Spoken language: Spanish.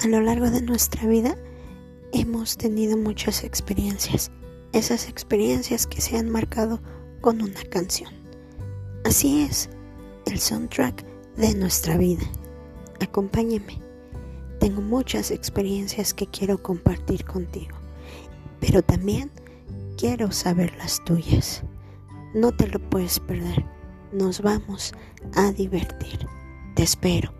A lo largo de nuestra vida hemos tenido muchas experiencias, esas experiencias que se han marcado con una canción. Así es, el soundtrack de nuestra vida. Acompáñame. Tengo muchas experiencias que quiero compartir contigo, pero también quiero saber las tuyas. No te lo puedes perder. Nos vamos a divertir. Te espero.